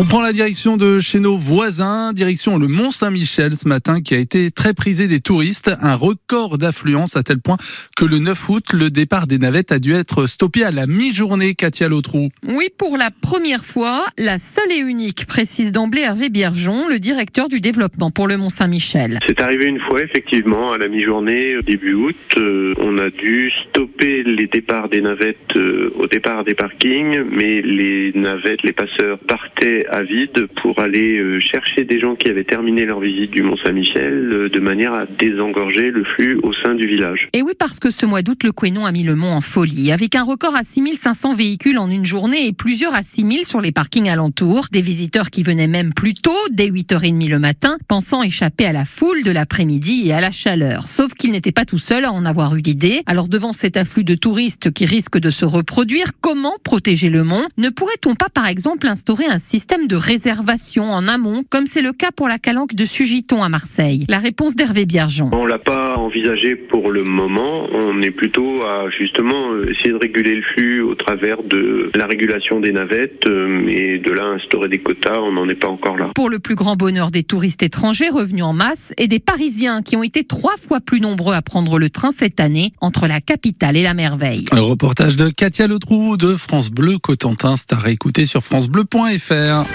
On prend la direction de chez nos voisins, direction le Mont Saint-Michel ce matin qui a été très prisé des touristes, un record d'affluence à tel point que le 9 août, le départ des navettes a dû être stoppé à la mi-journée, Katia Lautrou. Oui, pour la première fois, la seule et unique, précise d'emblée Hervé Biergeon, le directeur du développement pour le Mont Saint-Michel. C'est arrivé une fois effectivement à la mi-journée, début août, euh, on a dû stopper les départs des navettes euh, au départ des parkings, mais les navettes, les passeurs partaient à vide pour aller euh, chercher des gens qui avaient terminé leur visite du Mont Saint-Michel euh, de manière à désengorger le flux au sein du village. Et oui, parce que ce mois d'août, le Quénon a mis le mont en folie, avec un record à 6500 véhicules en une journée et plusieurs à 6000 sur les parkings alentours. Des visiteurs qui venaient même plus tôt, dès 8h30 le matin, pensant échapper à la foule de l'après-midi et à la chaleur. Sauf qu'il n'était pas tout seul à en avoir eu l'idée. Alors devant cet afflux de touristes qui risque de se reproduire, comment protéger le mont? Ne pourrait-on pas par exemple instaurer un système de réservation en amont, comme c'est le cas pour la calanque de Sugiton à Marseille La réponse d'Hervé Biergeon. Envisagé pour le moment. On est plutôt à justement euh, essayer de réguler le flux au travers de la régulation des navettes, euh, mais de là instaurer des quotas, on n'en est pas encore là. Pour le plus grand bonheur des touristes étrangers revenus en masse et des Parisiens qui ont été trois fois plus nombreux à prendre le train cette année entre la capitale et la merveille. Un reportage de Katia Letrou de France Bleu Cotentin, c'est à réécouter sur francebleu.fr.